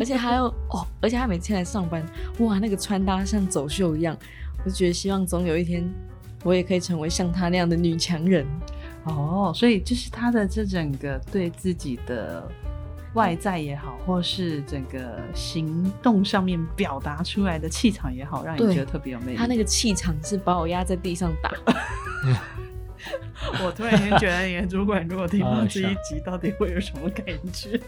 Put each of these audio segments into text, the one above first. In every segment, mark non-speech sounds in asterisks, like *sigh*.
而且还有哦，而且他每天来上班，哇，那个穿搭像走秀一样，我就觉得希望总有一天我也可以成为像他那样的女强人。哦，所以就是他的这整个对自己的外在也好，或是整个行动上面表达出来的气场也好，让你觉得特别有魅力。他那个气场是把我压在地上打。*laughs* 我突然间觉得，你的主管如果听到这一集，到底会有什么感觉？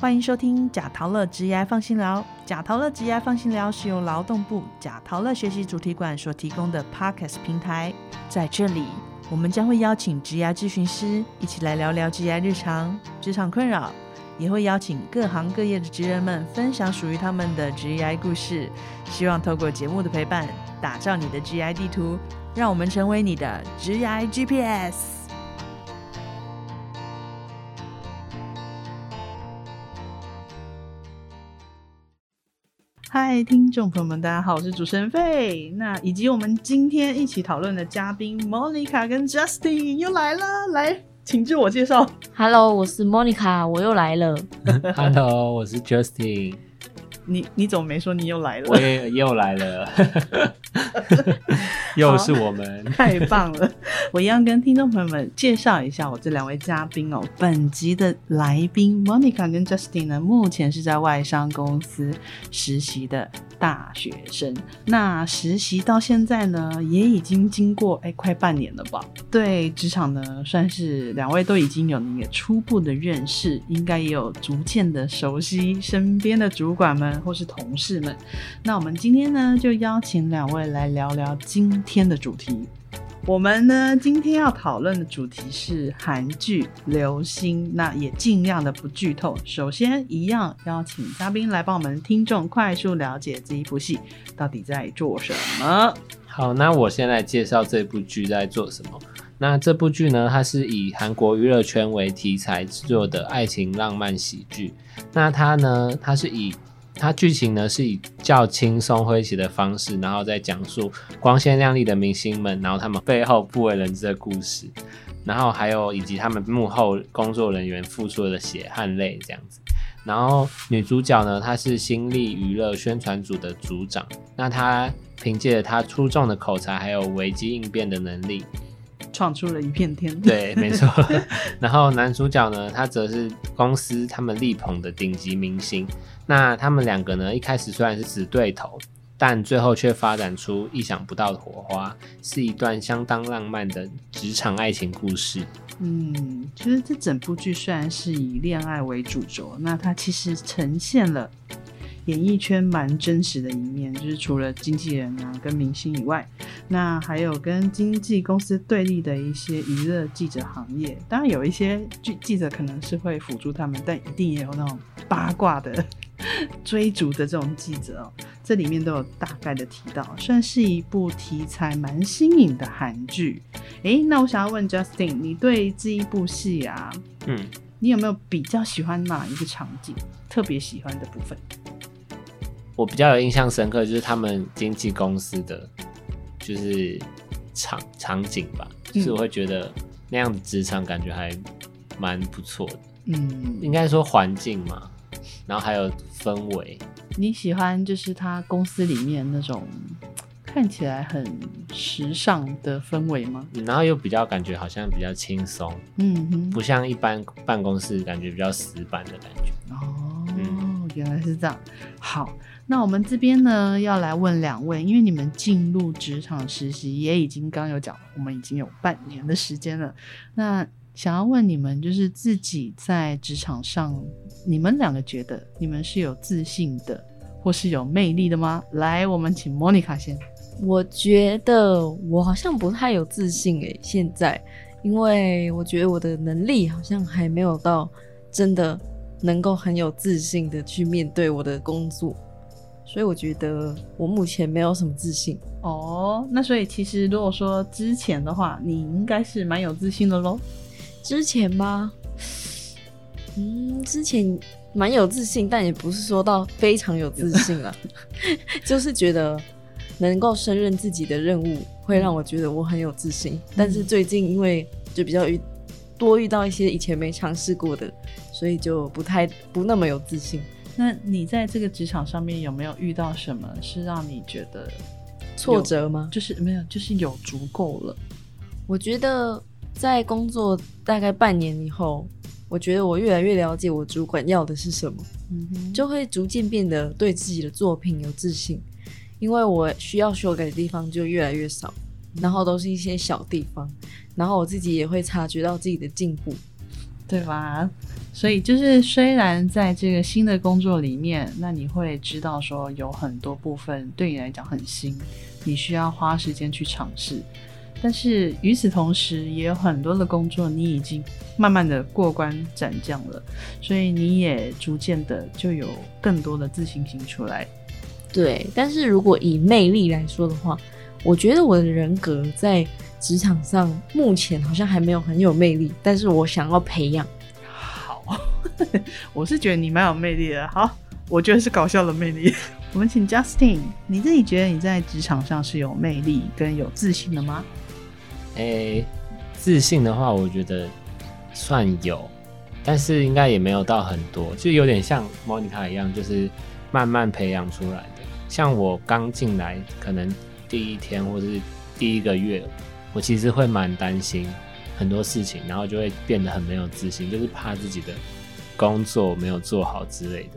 欢迎收听贾陶乐职业放心聊。贾陶乐职业放心聊是由劳动部贾陶乐学习主题馆所提供的 Podcast 平台，在这里，我们将会邀请职业咨询师一起来聊聊职业日常、职场困扰，也会邀请各行各业的职人们分享属于他们的职业故事。希望透过节目的陪伴，打造你的职业地图，让我们成为你的职业 GPS。嗨，听众朋友们，大家好，我是主持人费。那以及我们今天一起讨论的嘉宾 Monica 跟 Justin 又来了，来，请自我介绍。Hello，我是 Monica，我又来了。*laughs* Hello，我是 Justin，你你怎么没说你又来了我？也又来了，*laughs* 又是我们。*laughs* 太棒了！我一样跟听众朋友们介绍一下我这两位嘉宾哦。本集的来宾 Monica 跟 Justin 呢，目前是在外商公司实习的大学生。那实习到现在呢，也已经经过哎快半年了吧？对职场呢，算是两位都已经有那个初步的认识，应该也有逐渐的熟悉身边的主管们或是同事们。那我们今天呢，就邀请两位来聊聊今天的主题。我们呢，今天要讨论的主题是韩剧《流星》，那也尽量的不剧透。首先，一样邀请嘉宾来帮我们听众快速了解这一部戏到底在做什么。好，那我先来介绍这部剧在做什么。那这部剧呢，它是以韩国娱乐圈为题材制作的爱情浪漫喜剧。那它呢，它是以它剧情呢是以较轻松诙谐的方式，然后再讲述光鲜亮丽的明星们，然后他们背后不为人知的故事，然后还有以及他们幕后工作人员付出的血汗泪这样子。然后女主角呢，她是新力娱乐宣传组的组长，那她凭借着她出众的口才还有危机应变的能力，闯出了一片天。对，没错。*laughs* 然后男主角呢，他则是公司他们力捧的顶级明星。那他们两个呢，一开始虽然是死对头，但最后却发展出意想不到的火花，是一段相当浪漫的职场爱情故事。嗯，其实这整部剧虽然是以恋爱为主轴，那它其实呈现了演艺圈蛮真实的一面，就是除了经纪人啊跟明星以外，那还有跟经纪公司对立的一些娱乐记者行业。当然有一些记记者可能是会辅助他们，但一定也有那种八卦的 *laughs* 追逐的这种记者哦。这里面都有大概的提到，算是一部题材蛮新颖的韩剧。诶，那我想要问 Justin，你对这一部戏啊，嗯，你有没有比较喜欢哪一个场景？特别喜欢的部分？我比较有印象深刻就是他们经纪公司的就是场场景吧，就是我会觉得那样的职场感觉还蛮不错的。嗯，应该说环境嘛，然后还有氛围，你喜欢就是他公司里面那种看起来很时尚的氛围吗？嗯然后又比较感觉好像比较轻松，嗯哼，不像一般办公室感觉比较死板的感觉。哦，嗯原来是这样。好，那我们这边呢要来问两位，因为你们进入职场实习也已经刚有讲，我们已经有半年的时间了。那想要问你们，就是自己在职场上，你们两个觉得你们是有自信的，或是有魅力的吗？来，我们请莫妮卡先。我觉得我好像不太有自信诶，现在，因为我觉得我的能力好像还没有到真的能够很有自信的去面对我的工作，所以我觉得我目前没有什么自信。哦，那所以其实如果说之前的话，你应该是蛮有自信的喽。之前吗？嗯，之前蛮有自信，但也不是说到非常有自信了，*laughs* 就是觉得能够胜任自己的任务，会让我觉得我很有自信。但是最近因为就比较遇多遇到一些以前没尝试过的，所以就不太不那么有自信。那你在这个职场上面有没有遇到什么是让你觉得挫折吗？就是没有，就是有足够了？我觉得在工作大概半年以后，我觉得我越来越了解我主管要的是什么，嗯，就会逐渐变得对自己的作品有自信，因为我需要修改的地方就越来越少，然后都是一些小地方，然后我自己也会察觉到自己的进步。对吧？所以就是，虽然在这个新的工作里面，那你会知道说有很多部分对你来讲很新，你需要花时间去尝试。但是与此同时，也有很多的工作你已经慢慢的过关斩将了，所以你也逐渐的就有更多的自信心出来。对，但是如果以魅力来说的话，我觉得我的人格在职场上目前好像还没有很有魅力，但是我想要培养。好，*laughs* 我是觉得你蛮有魅力的。好，我觉得是搞笑的魅力。*laughs* 我们请 Justin，你自己觉得你在职场上是有魅力跟有自信的吗？诶、自信的话，我觉得算有，但是应该也没有到很多，就有点像 Monica 一样，就是慢慢培养出来的。像我刚进来，可能第一天或者是第一个月，我其实会蛮担心很多事情，然后就会变得很没有自信，就是怕自己的工作没有做好之类的。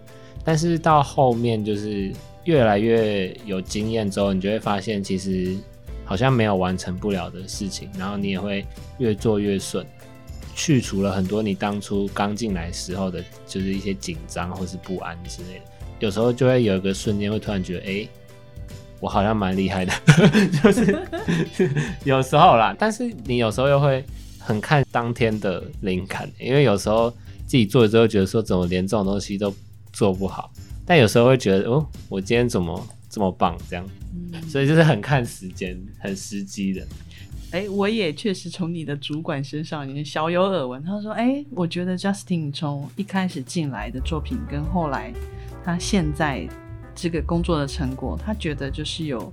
但是到后面就是越来越有经验之后，你就会发现其实好像没有完成不了的事情，然后你也会越做越顺，去除了很多你当初刚进来时候的，就是一些紧张或是不安之类的。有时候就会有一个瞬间会突然觉得，哎、我好像蛮厉害的，*laughs* 就是有时候啦。但是你有时候又会很看当天的灵感，因为有时候自己做了之后觉得说，怎么连这种东西都做不好，但有时候会觉得，哦，我今天怎么这么棒这样，所以就是很看时间，很时机的。哎，我也确实从你的主管身上也小有耳闻。他说：“哎，我觉得 Justin 从一开始进来的作品跟后来他现在这个工作的成果，他觉得就是有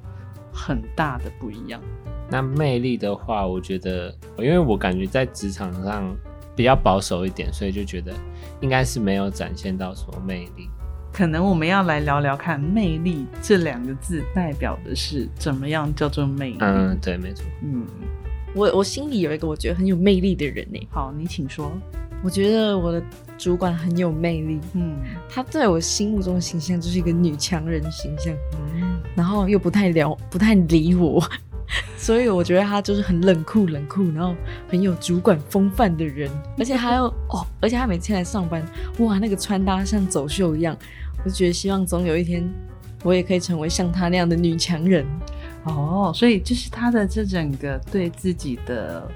很大的不一样。那魅力的话，我觉得，因为我感觉在职场上比较保守一点，所以就觉得应该是没有展现到什么魅力。可能我们要来聊聊看，魅力这两个字代表的是怎么样叫做魅力？嗯，对，没错。嗯，我我心里有一个我觉得很有魅力的人呢，好，你请说。我觉得我的主管很有魅力，嗯她在我心目中的形象就是一个女强人形象，嗯，然后又不太聊不太理我，所以我觉得他就是很冷酷冷酷，然后很有主管风范的人，而且还有哦，而且他每天来上班，哇，那个穿搭像走秀一样，我就觉得希望总有一天我也可以成为像他那样的女强人。哦，所以就是他的这整个对自己的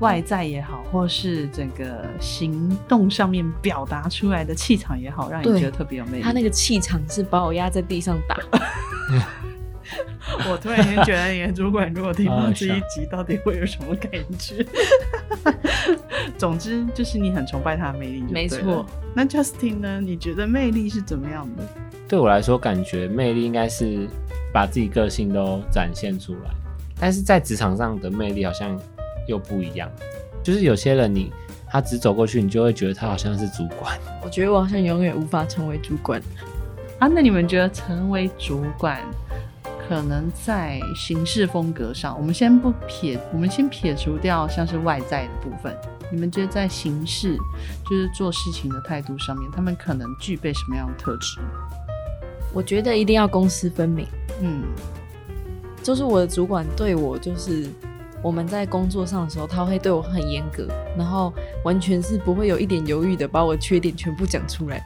外在也好，或是整个行动上面表达出来的气场也好，让你觉得特别有魅力。他那个气场是把我压在地上打，*laughs* *laughs* 我突然间觉得你的主管如果听到这一集，到底会有什么感觉？*laughs* 总之就是你很崇拜他的魅力没错。那 Justin 呢？你觉得魅力是怎么样的？对我来说，感觉魅力应该是把自己个性都展现出来，但是在职场上的魅力好像又不一样。就是有些人你他只走过去，你就会觉得他好像是主管。我觉得我好像永远无法成为主管。啊，那你们觉得成为主管，可能在行事风格上，我们先不撇，我们先撇除掉像是外在的部分，你们觉得在行事，就是做事情的态度上面，他们可能具备什么样的特质？我觉得一定要公私分明。嗯，就是我的主管对我，就是我们在工作上的时候，他会对我很严格，然后完全是不会有一点犹豫的把我缺点全部讲出来。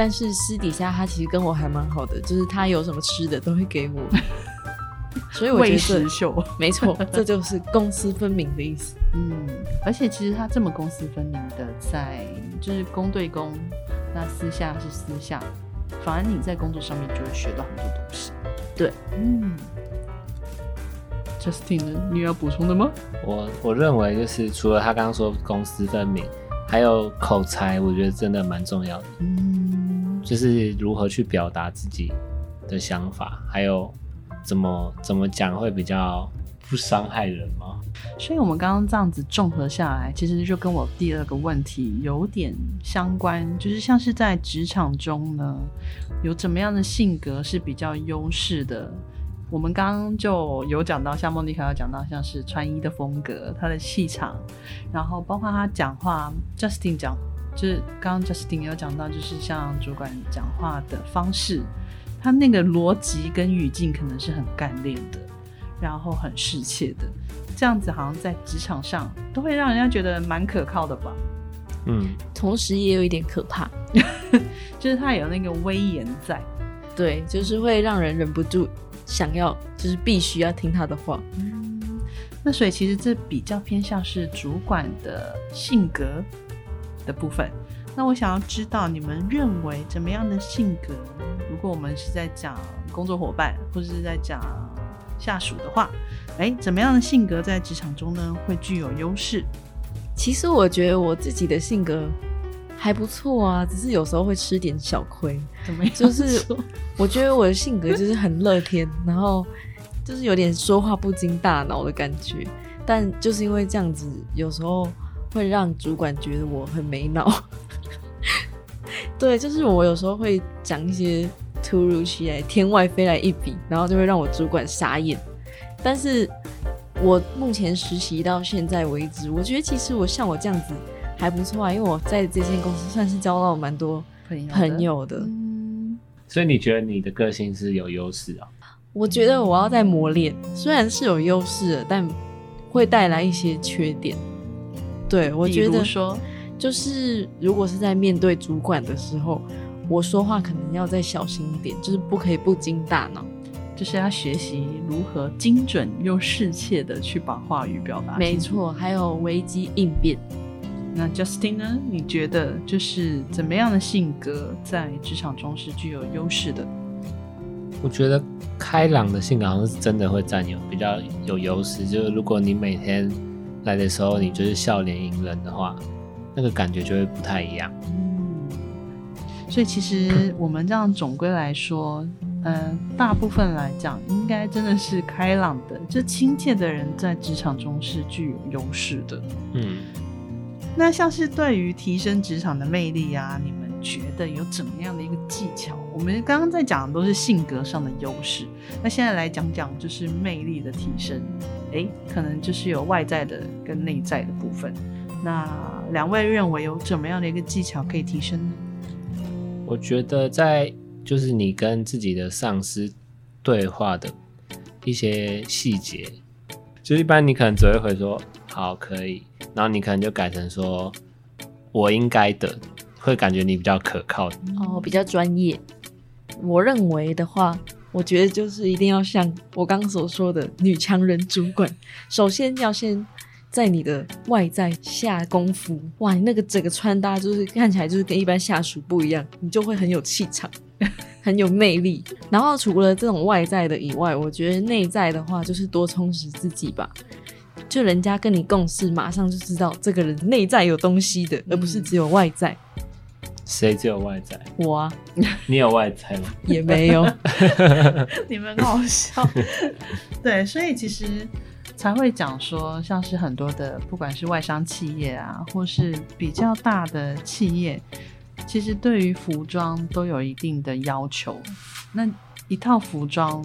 但是私底下他其实跟我还蛮好的，就是他有什么吃的都会给我，*laughs* 所以我觉为得秀。没错，这就是公私分明的意思。*laughs* 嗯，而且其实他这么公私分明的在，就是公对公，那私下是私下，反而你在工作上面就会学到很多东西。对，嗯，Justin 呢，你有要补充的吗？我我认为就是除了他刚刚说公私分明，还有口才，我觉得真的蛮重要的。嗯，就是如何去表达自己的想法，还有怎么怎么讲会比较不伤害人吗？所以我们刚刚这样子综合下来，其实就跟我第二个问题有点相关，就是像是在职场中呢，有怎么样的性格是比较优势的？我们刚刚就有讲到，像莫妮卡有讲到，像是穿衣的风格、他的气场，然后包括他讲话，Justin 讲，就是刚刚 Justin 有讲到，就是像主管讲话的方式，他那个逻辑跟语境可能是很干练的，然后很适切的，这样子好像在职场上都会让人家觉得蛮可靠的吧。嗯，同时也有一点可怕，*laughs* 就是他有那个威严在。对，就是会让人忍不住想要，就是必须要听他的话。那所以其实这比较偏向是主管的性格的部分。那我想要知道你们认为怎么样的性格？如果我们是在讲工作伙伴，或者是在讲下属的话，哎，怎么样的性格在职场中呢会具有优势？其实我觉得我自己的性格还不错啊，只是有时候会吃点小亏。怎么样就是我觉得我的性格就是很乐天，然后就是有点说话不经大脑的感觉，但就是因为这样子，有时候会让主管觉得我很没脑。*laughs* 对，就是我有时候会讲一些突如其来、天外飞来一笔，然后就会让我主管傻眼。但是我目前实习到现在为止，我觉得其实我像我这样子还不错啊，因为我在这间公司算是交到蛮多朋友的朋友的。嗯，所以你觉得你的个性是有优势啊？我觉得我要再磨练，虽然是有优势的，但会带来一些缺点。对我觉得说就是如果是在面对主管的时候，我说话可能要再小心一点，就是不可以不经大脑。就是要学习如何精准又适切的去把话语表达。没。错，还有危机应变。那 Justin 呢？你觉得就是怎么样的性格在职场中是具有优势的？我觉得开朗的性格好像是真的会占有比较有优势。就是如果你每天来的时候，你就是笑脸迎人的话，那个感觉就会不太一样。嗯，所以其实我们这样总归来说，嗯、大部分来讲，应该真的是开朗的，就亲切的人在职场中是具有优势的。嗯，那像是对于提升职场的魅力啊，你们觉得有怎么样的一个技巧？我们刚刚在讲的都是性格上的优势，那现在来讲讲就是魅力的提升。诶，可能就是有外在的跟内在的部分。那两位认为有怎么样的一个技巧可以提升呢？我觉得在就是你跟自己的上司对话的一些细节，就一般你可能只会回说好可以，然后你可能就改成说我应该的，会感觉你比较可靠。哦，比较专业。我认为的话，我觉得就是一定要像我刚刚所说的女强人主管，首先要先在你的外在下功夫。哇，你那个整个穿搭就是看起来就是跟一般下属不一样，你就会很有气场，*laughs* 很有魅力。然后除了这种外在的以外，我觉得内在的话就是多充实自己吧。就人家跟你共事，马上就知道这个人内在有东西的，而不是只有外在。谁只有外在？我啊，你有外在吗？也没有。*laughs* 你们很好笑。*laughs* 对，所以其实才会讲说，像是很多的，不管是外商企业啊，或是比较大的企业，其实对于服装都有一定的要求。那一套服装，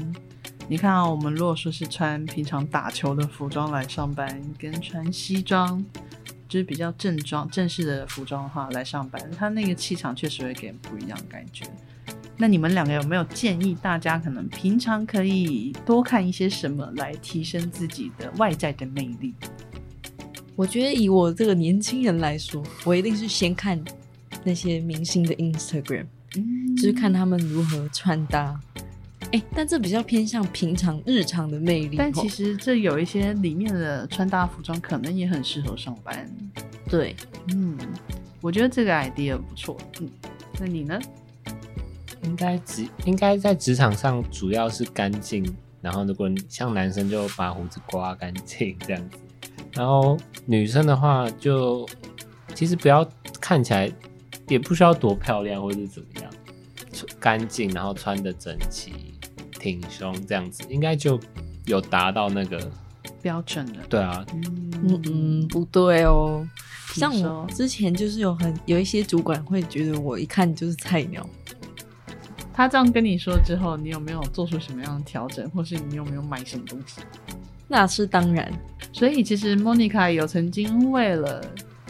你看啊，我们如果说是穿平常打球的服装来上班，跟穿西装。就是比较正装、正式的服装的话来上班，他那个气场确实会给人不一样的感觉。那你们两个有没有建议大家可能平常可以多看一些什么来提升自己的外在的魅力？我觉得以我这个年轻人来说，我一定是先看那些明星的 Instagram，嗯就是看他们如何穿搭。哎、但这比较偏向平常日常的魅力。但其实实这有一些里面的穿搭服装可能也很适合上班。对，嗯，我觉得这个 idea 不错。嗯，那你呢？应该职应该在职场上主要是干净，然后如果像男生就把胡子刮干净这样子，然后女生的话就其实不要看起来也不需要多漂亮或者是怎么样，干净然后穿的整齐，挺胸这样子，应该就有达到那个标准了。对啊，嗯嗯，不对哦。像我之前就是有很有一些主管会觉得我一看就是菜鸟，他这样跟你说之后，你有没有做出什么样的调整，或是你有没有买什么东西？那是当然。所以其实 Monica 有曾经为了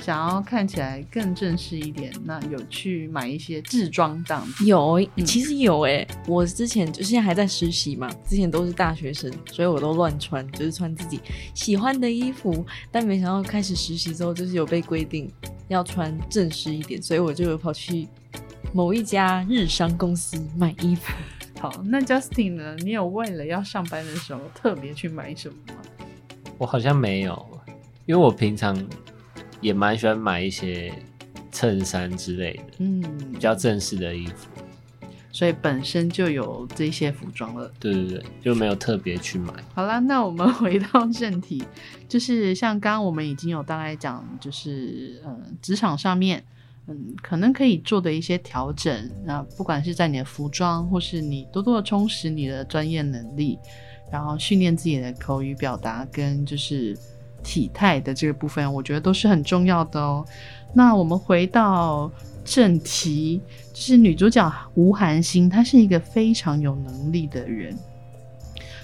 想要看起来更正式一点，那有去买一些制装这样子。有，嗯其实有诶、我之前就现在还在实习嘛，之前都是大学生，所以我都乱穿，就是穿自己喜欢的衣服。但没想到开始实习之后，就是有被规定要穿正式一点，所以我就有跑去某一家日商公司买衣服。*laughs* 好，那 Justin 呢？你有为了要上班的时候特别去买什么吗？我好像没有，因为我平常也蛮喜欢买一些衬衫之类的，嗯，比较正式的衣服。所以本身就有这些服装了。对对对，就没有特别去买。好啦，那我们 *laughs* 回到正题，就是像刚刚我们已经有大概讲，就是呃，职场上面，嗯，可能可以做的一些调整。那不管是在你的服装，或是你多多的充实你的专业能力，然后训练自己的口语表达跟就是体态的这个部分，我觉得都是很重要的哦。那我们回到正题，就是女主角吴涵欣，她是一个非常有能力的人。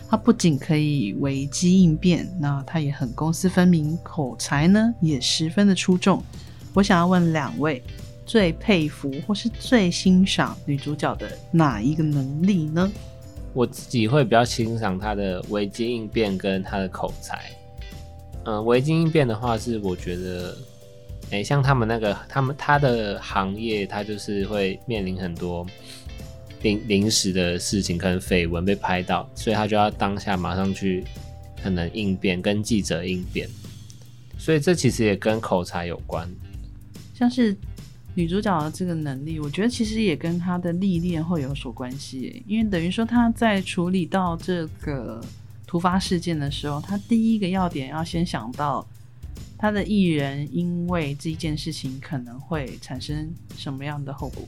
她不仅可以危机应变，那她也很公私分明，口才呢也十分的出众。我想要问两位，最佩服或是最欣赏女主角的哪一个能力呢？我自己会比较欣赏她的危机应变跟她的口才。嗯，危机应变的话是我觉得，诶、像他们那个他们他的行业，他就是会面临很多临临时的事情，可能绯闻被拍到，所以他就要当下马上去可能应变，跟记者应变。所以这其实也跟口才有关。像是女主角的这个能力，我觉得其实也跟她的历练会有所关系，因为等于说她在处理到这个突发事件的时候，他第一个要点要先想到他的艺人因为这一件事情可能会产生什么样的后果。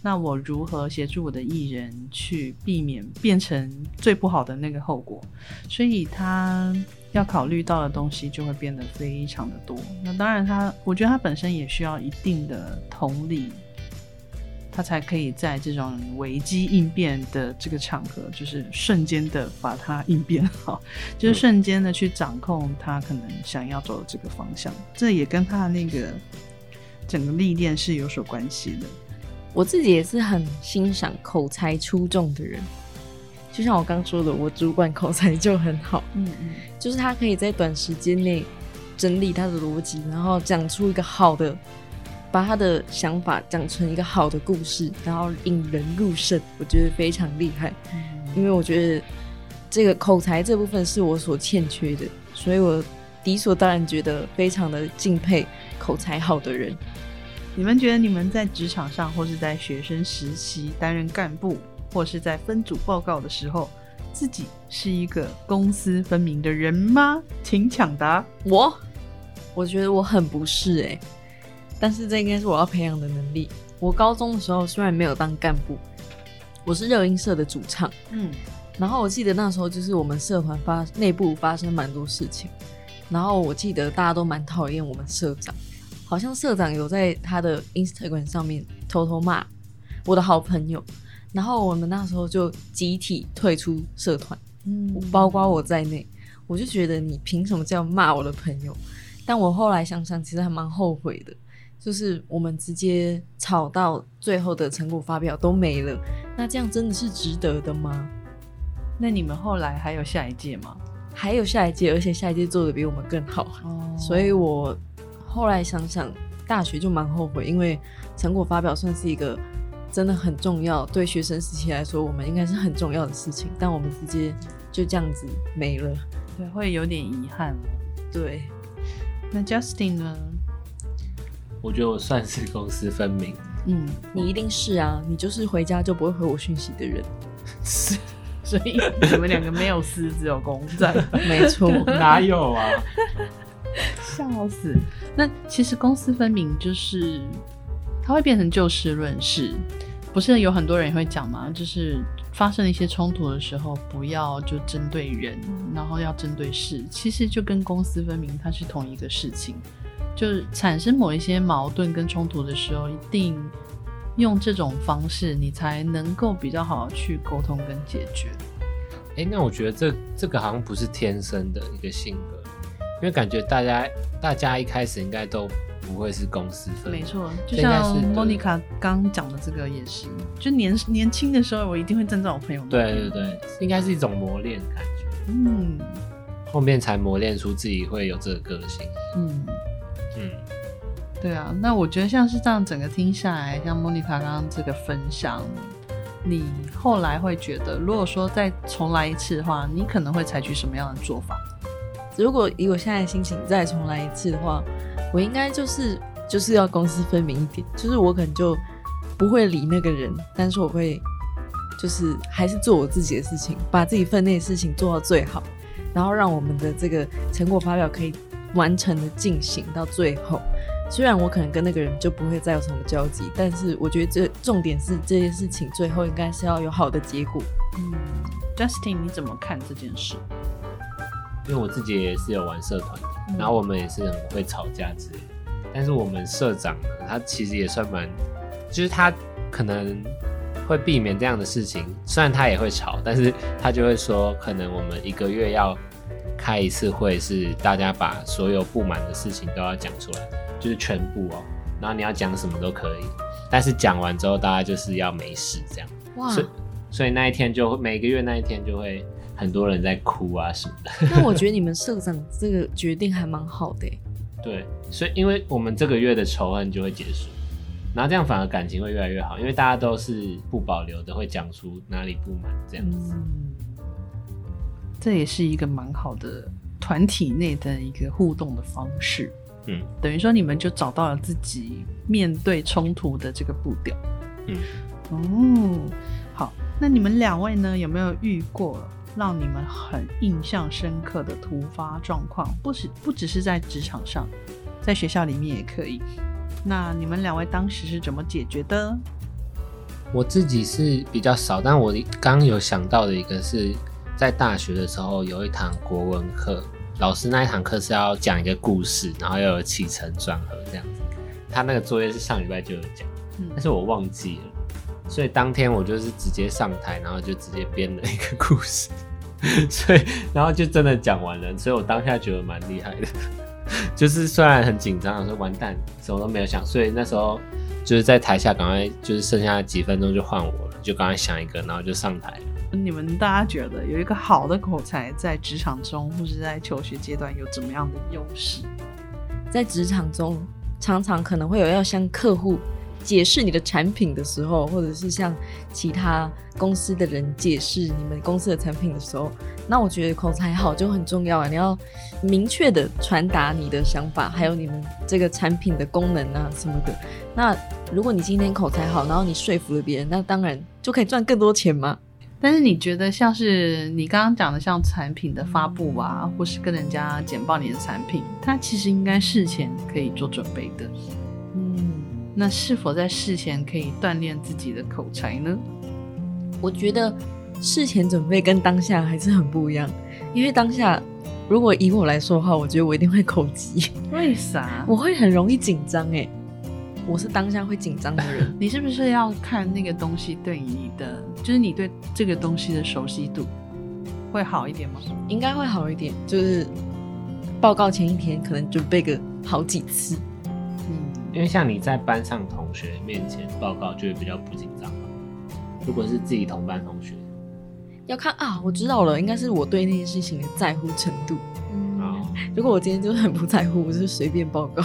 那我如何协助我的艺人去避免变成最不好的那个后果？所以他要考虑到的东西就会变得非常的多。那当然他，我觉得他本身也需要一定的同理，他才可以在这种危机应变的这个场合，就是瞬间的把它应变好，就是瞬间的去掌控他可能想要走的这个方向。这也跟他的那个整个历练是有所关系的。我自己也是很欣赏口才出众的人，就像我刚说的，我主管口才就很好，嗯嗯，就是他可以在短时间内整理他的逻辑，然后讲出一个好的，把他的想法讲成一个好的故事，然后引人入胜，我觉得非常厉害。因为我觉得这个口才这部分是我所欠缺的，所以我理所当然觉得非常的敬佩口才好的人。你们觉得你们在职场上，或是在学生时期担任干部，或是在分组报告的时候，自己是一个公私分明的人吗？请抢答。我，我觉得我很不是哎、但是这应该是我要培养的能力。我高中的时候虽然没有当干部，我是热音社的主唱，嗯，然后我记得那时候就是我们社团发内部发生蛮多事情，然后我记得大家都蛮讨厌我们社长，好像社长有在他的 Instagram 上面偷偷骂我的好朋友，然后我们那时候就集体退出社团，嗯。包括我在内，我就觉得你凭什么这样骂我的朋友？但我后来想想，其实还蛮后悔的，就是我们直接吵到最后的成果发表都没了，那这样真的是值得的吗？那你们后来还有下一届吗？还有下一届，而且下一届做的比我们更好，哦所以我后来想想，大学就蛮后悔，因为成果发表算是一个真的很重要，对学生时期来说，我们应该是很重要的事情，但我们直接就这样子没了。对，会有点遗憾。对，那 Justin 呢？我觉得我算是公私分明，嗯，你一定是啊，你就是回家就不会回我讯息的人。是 *laughs* 所以你们两个没有私，只有公，这样没错，哪有啊？笑死。那其实公私分明就是，它会变成就事论事，不是有很多人也会讲嘛，就是发生一些冲突的时候，不要就针对人，然后要针对事。其实就跟公私分明，它是同一个事情。就是产生某一些矛盾跟冲突的时候，一定用这种方式，你才能够比较好去沟通跟解决。哎，那我觉得这这个好像不是天生的一个性格，因为感觉大家大家一开始应该都不会是公私分明。没错，就像是莫妮卡刚讲的这个也是，就年年轻的时候，我一定会站在我朋友那对。对对，应该是一种磨练感觉，嗯后面才磨练出自己会有这个个性。嗯。嗯，对啊，那我觉得像是这样整个听下来，像莫妮卡刚刚这个分享，你后来会觉得，如果说再重来一次的话，你可能会采取什么样的做法？如果以我现在的心情再重来一次的话，我应该就是就是要公私分明一点，就是我可能就不会理那个人，但是我会就是还是做我自己的事情，把自己分内的事情做到最好，然后让我们的这个成果发表可以完成的进行到最后。虽然我可能跟那个人就不会再有什么交集，但是我觉得这重点是这件事情最后应该是要有好的结果。嗯，Justin，你怎么看这件事？因为我自己也是有玩社团的，嗯然后我们也是很会吵架之类的。但是我们社长呢，他其实也算蛮，就是他可能会避免这样的事情。虽然他也会吵，但是他就会说，可能我们一个月要开一次会，是大家把所有不满的事情都要讲出来，就是全部哦。然后你要讲什么都可以，但是讲完之后，大家就是要没事这样。哇所以所以那一天就会每个月那一天就会很多人在哭啊什么的。那我觉得你们社长这个决定还蛮好的欸、*laughs* 对，所以因为我们这个月的仇恨就会结束，然后这样反而感情会越来越好，因为大家都是不保留的，会讲出哪里不满这样子。嗯，这也是一个蛮好的团体内的一个互动的方式。嗯，等于说你们就找到了自己面对冲突的这个步调。嗯，哦，好，那你们两位呢，有没有遇过让你们很印象深刻的突发状况？不是不只是在职场上，在学校里面也可以。那你们两位当时是怎么解决的？我自己是比较少，但我刚刚有想到的一个是在大学的时候有一堂国文课，老师那一堂课是要讲一个故事，然后要有起承转合这样子。他那个作业是上礼拜就有讲，嗯但是我忘记了，所以当天我就是直接上台，然后就直接编了一个故事，*laughs* 所以然后就真的讲完了，所以我当下觉得蛮厉害的，*laughs* 就是虽然很紧张，说完蛋，什么都没有想，所以那时候就是在台下赶快就是剩下几分钟就换我了，就赶快想一个，然后就上台了。你们大家觉得有一个好的口才在职场中或是在求学阶段有怎么样的优势？在职场中，常常可能会有要向客户解释你的产品的时候，或者是向其他公司的人解释你们公司的产品的时候，那我觉得口才好就很重要啊！你要明确的传达你的想法，还有你们这个产品的功能啊什么的。那如果你今天口才好，然后你说服了别人，那当然就可以赚更多钱嘛。但是你觉得像是你刚刚讲的，像产品的发布啊，或是跟人家简报你的产品，它其实应该事前可以做准备的。嗯，那是否在事前可以锻炼自己的口才呢？我觉得事前准备跟当下还是很不一样，因为当下如果以我来说的话，我觉得我一定会口急。为啥？我会很容易紧张哎，我是当下会紧张的人。*laughs* 你是不是要看那个东西对你的，就是你对这个东西的熟悉度会好一点吗？应该会好一点，就是报告前一天可能准备个好几次。嗯，因为像你在班上同学面前报告，就会比较不紧张嘛。如果是自己同班同学，要看啊，我知道了，应该是我对那件事情的在乎程度。啊、如果我今天就是很不在乎，我就是随便报告。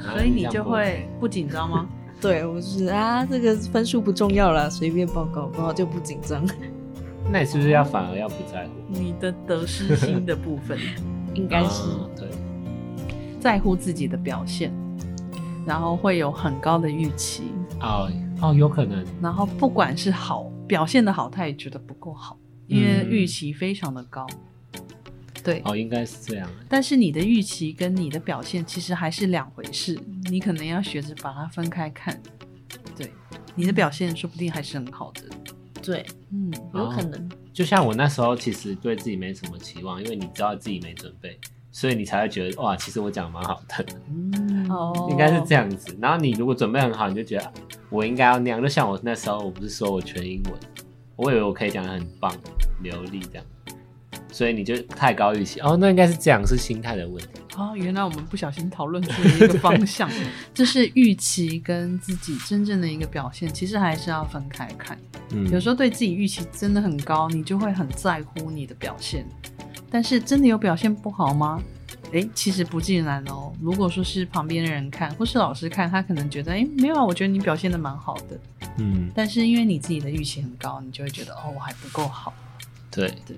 所以你就会不紧张吗？*laughs* 对我就是啊，这个分数不重要了，随便报告，然后就不紧张。*laughs* 那你是不是要反而要不在乎？你的得失心的部分，*laughs* 应该是、啊对，在乎自己的表现，然后会有很高的预期，哦哦，有可能，然后不管是好表现的好，他也觉得不够好，因为嗯预期非常的高。对，哦，应该是这样。但是你的预期跟你的表现其实还是两回事，你可能要学着把它分开看。对，你的表现说不定还是很好的。对，嗯，有可能。就像我那时候其实对自己没什么期望，因为你知道自己没准备，所以你才会觉得哇，其实我讲的蛮好的，嗯，哦应该是这样子。然后你如果准备很好，你就觉得我应该要那样。就像我那时候，我不是说我全英文，我以为我可以讲的很棒流利这样，所以你就太高预期哦，那应该是这样，是心态的问题。哦，原来我们不小心讨论出了一个方向，*laughs* 就是预期跟自己真正的一个表现，其实还是要分开看。嗯，有时候对自己预期真的很高，你就会很在乎你的表现。但是真的有表现不好吗？诶，其实不尽然哦。如果说是旁边的人看，或是老师看，他可能觉得，诶，没有啊，我觉得你表现的蛮好的。嗯，但是因为你自己的预期很高，你就会觉得，哦，我还不够好。对，对，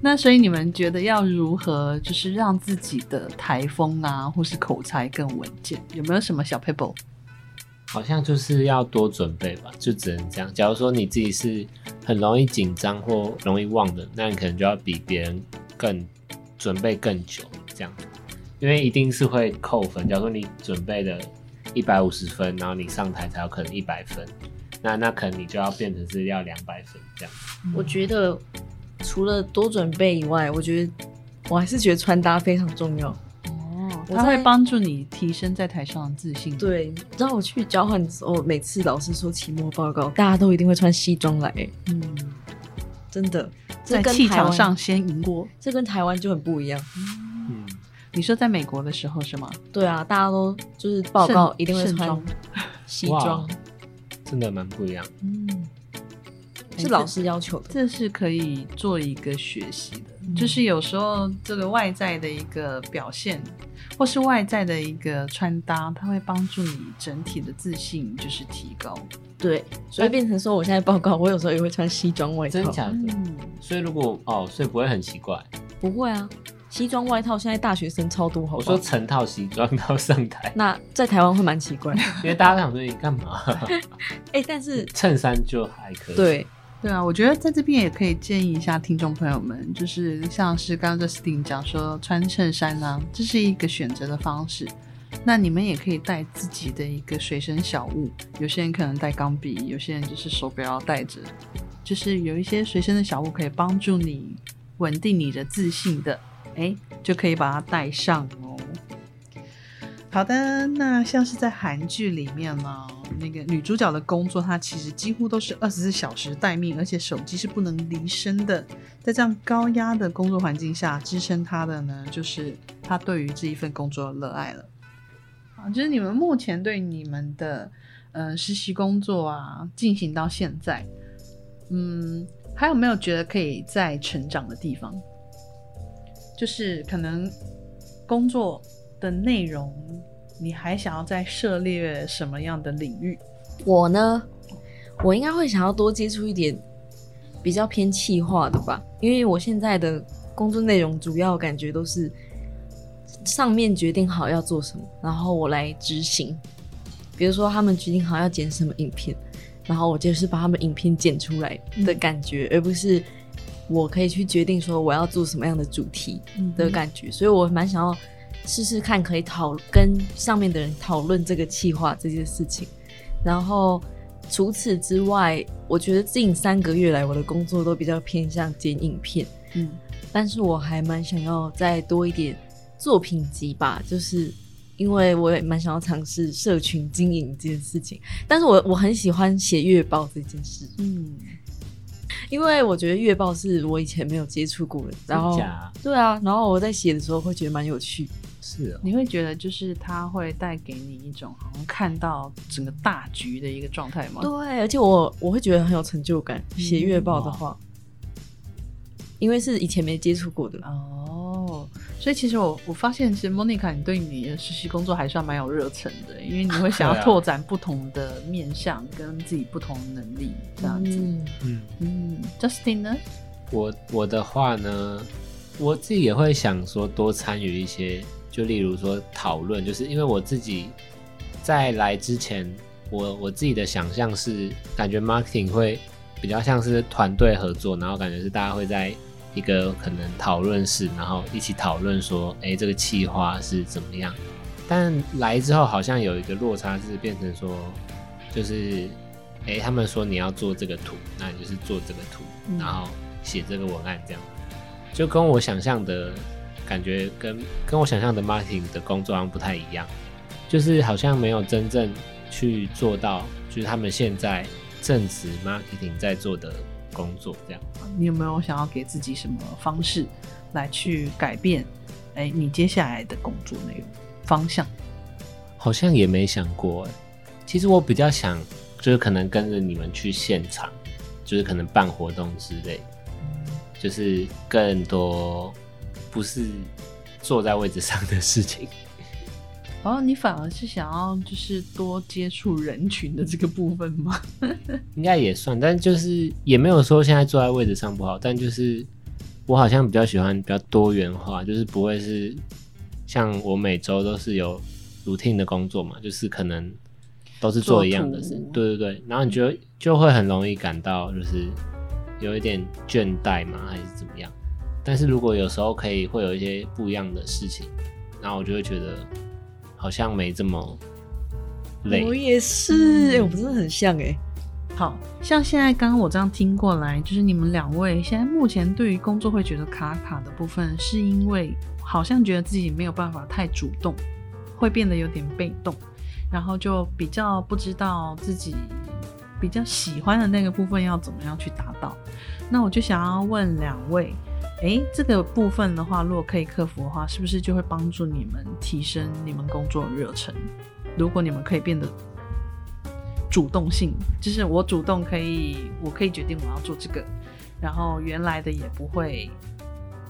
那所以你们觉得要如何就是让自己的台风啊，或是口才更稳健？有没有什么小 paper？好像就是要多准备吧，就只能这样。假如说你自己是很容易紧张或容易忘的，那你可能就要比别人更准备更久，这样，因为一定是会扣分。假如说你准备的一百五十分，然后你上台才有可能一百分，那那可能你就要变成是要两百分这样。我觉得除了多准备以外，我觉得我还是觉得穿搭非常重要。哦，它会帮助你提升在台上的自信。，对，你知道我去交换的时候，每次老师说期末报告，大家都一定会穿西装来，嗯，真的，这在跟台湾气场上，先赢过。这跟台湾就很不一样。嗯，你说在美国的时候是吗？对啊，大家都就是报告一定会穿西装，真的蛮不一样。嗯，是老师要求的。这是可以做一个学习的，嗯就是有时候这个外在的一个表现，或是外在的一个穿搭，它会帮助你整体的自信就是提高。对，所以变成说，我现在报告，我有时候也会穿西装外套。真假的？嗯，所以如果哦，所以不会很奇怪。不会啊，西装外套现在大学生超多，好我说成套西装到上台，那在台湾会蛮奇怪。因为大家都想说你干嘛？*laughs* 哎、但是衬衫就还可以。，对，对啊，我觉得在这边也可以建议一下听众朋友们，就是像是刚刚 Justin 讲说穿衬衫呢、这是一个选择的方式。那你们也可以带自己的一个随身小物，有些人可能带钢笔，有些人就是手表要带着，就是有一些随身的小物可以帮助你稳定你的自信的，哎，就可以把它带上。好的，那像是在韩剧里面呢，那个女主角的工作，她其实几乎都是二十四小时待命，而且手机是不能离身的。在这样高压的工作环境下，支撑她的呢，就是她对于这一份工作的热爱了。啊，就是你们目前对你们的呃实习工作啊，进行到现在，嗯，还有没有觉得可以再成长的地方？就是可能工作的内容，你还想要再涉猎什么样的领域？我呢，我应该会想要多接触一点比较偏气化的吧，因为我现在的工作内容主要感觉都是上面决定好要做什么，然后我来执行。比如说他们决定好要剪什么影片，然后我就是把他们影片剪出来的感觉，而不是我可以去决定说我要做什么样的主题的感觉。所以我蛮想要试试看，可以讨跟上面的人讨论这个企划这件事情。然后除此之外，我觉得近三个月来我的工作都比较偏向剪影片，嗯但是我还蛮想要再多一点作品集吧，就是因为我也蛮想要尝试社群经营这件事情。但是我我很喜欢写月报这件事，嗯，因为我觉得月报是我以前没有接触过的，然后对啊，然后我在写的时候会觉得蛮有趣。是哦。你会觉得就是它会带给你一种好像看到整个大局的一个状态吗？对，而且我我会觉得很有成就感，写月报的话，因为是以前没接触过的。哦，所以其实我我发现，其实 Monica 你对你的实习工作还算蛮有热忱的，因为你会想要拓展不同的面向跟自己不同的能力这样子。嗯，嗯，嗯 j u s t i n 呢？我我的话呢，我自己也会想说多参与一些，就例如说讨论，就是因为我自己在来之前，我我自己的想象是感觉 marketing 会比较像是团队合作，然后感觉是大家会在一个可能讨论室，然后一起讨论说，哎，这个企划是怎么样。但来之后好像有一个落差，是变成说，就是哎、他们说你要做这个图，那你就是做这个图，嗯然后写这个文案，这样就跟我想象的感觉跟跟我想象的 marketing 的工作好像不太一样，就是好像没有真正去做到，就是他们现在正值 marketing 在做的工作这样。你有没有想要给自己什么方式来去改变？哎，你接下来的工作内容方向？好像也没想过哎。其实我比较想，就是可能跟着你们去现场，就是可能办活动之类，就是更多不是坐在位置上的事情。哦，你反而是想要就是多接触人群的这个部分吗？*laughs* 应该也算，但就是也没有说现在坐在位置上不好，但就是我好像比较喜欢比较多元化，就是不会是像我每周都是有 routine 的工作嘛，就是可能都是做一样的事情，对对对，然后你就就会很容易感到就是有一点倦怠嘛，还是怎么样？但是如果有时候可以会有一些不一样的事情，然后我就会觉得好像没这么累。我也是，哎、我们真的很像哎、好像现在刚刚我这样听过来，就是你们两位现在目前对于工作会觉得卡卡的部分，是因为好像觉得自己没有办法太主动，会变得有点被动，然后就比较不知道自己比较喜欢的那个部分要怎么样去达到。那我就想要问两位，诶，这个部分的话，如果可以克服的话，是不是就会帮助你们提升你们工作热忱？如果你们可以变得主动性，就是我主动可以，我可以决定我要做这个，然后原来的也不会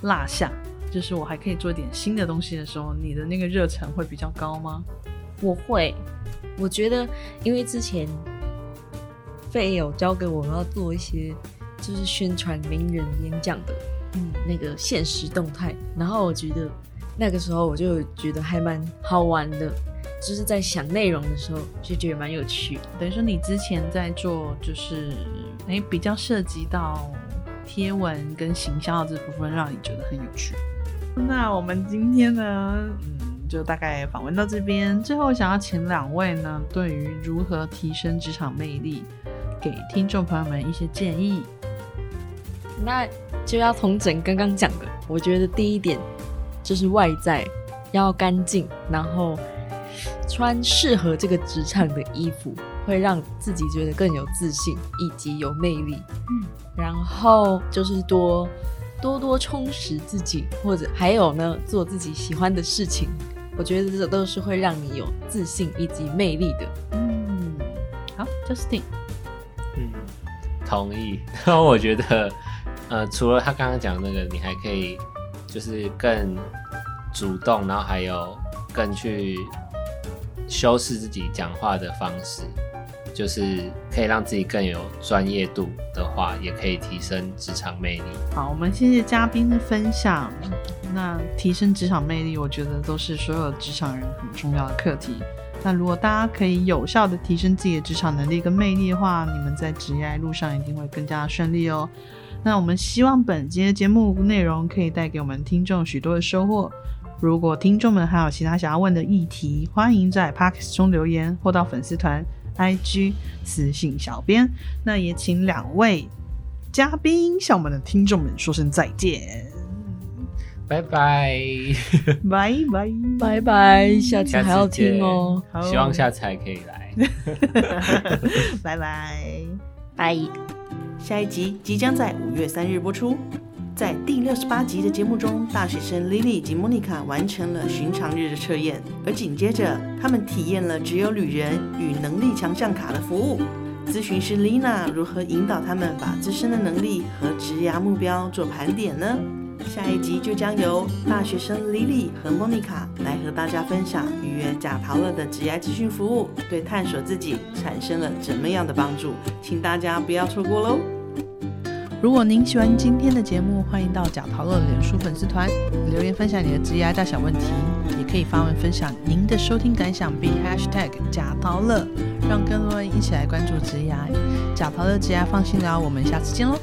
落下，就是我还可以做点新的东西的时候，你的那个热忱会比较高吗？我会，我觉得因为之前费友教给我要做一些就是宣传名人演讲的，嗯，那个现实动态，然后我觉得那个时候我就觉得还蛮好玩的，就是在想内容的时候就觉得蛮有趣。等于说你之前在做，就是诶比较涉及到贴文跟行销的这部分，让你觉得很有趣。那我们今天呢，嗯，就大概访问到这边。最后想要请两位呢，对于如何提升职场魅力，给听众朋友们一些建议。那就要同整刚刚讲的，我觉得第一点就是外在要干净，然后穿适合这个职场的衣服，会让自己觉得更有自信以及有魅力。嗯，然后就是多多多充实自己，或者还有呢，做自己喜欢的事情。我觉得这都是会让你有自信以及魅力的。嗯，好，Justin，嗯，同意。*laughs* 然后我觉得，呃，除了他刚刚讲那个，你还可以就是更主动，然后还有更去修饰自己讲话的方式，就是可以让自己更有专业度的话，也可以提升职场魅力。好，我们谢谢嘉宾的分享。那提升职场魅力，我觉得都是所有职场人很重要的课题。那如果大家可以有效的提升自己的职场能力跟魅力的话，你们在职业路上一定会更加顺利哦。那我们希望本节的节目内容可以带给我们听众许多的收获。如果听众们还有其他想要问的议题，欢迎在 p a r k 中留言或到粉丝团 IG 私信小编。那也请两位嘉宾向我们的听众们说声再见，拜拜，*laughs* 拜拜，拜拜，下次下次还要听哦。希望下次还可以来。*laughs* *laughs* 拜拜。拜。下一集即将在五月三日播出。在第六十八集的节目中，大学生 Lily 及 Monica 完成了寻常日的测验，而紧接着他们体验了只有旅人与能力强项卡的服务。咨询师 Lina 如何引导他们把自身的能力和职涯目标做盘点呢？下一集就将由大学生 Lily 和 Monica 来和大家分享预约贾陶乐的职涯咨询服务对探索自己产生了怎么样的帮助，请大家不要错过喽！如果您喜欢今天的节目，欢迎到贾陶乐脸书粉丝团留言分享你的职牙大小问题，也可以发文分享您的收听感想，并 hashtag 贾陶乐，让更多人一起来关注职牙。贾陶乐职牙放心聊，我们下次见喽！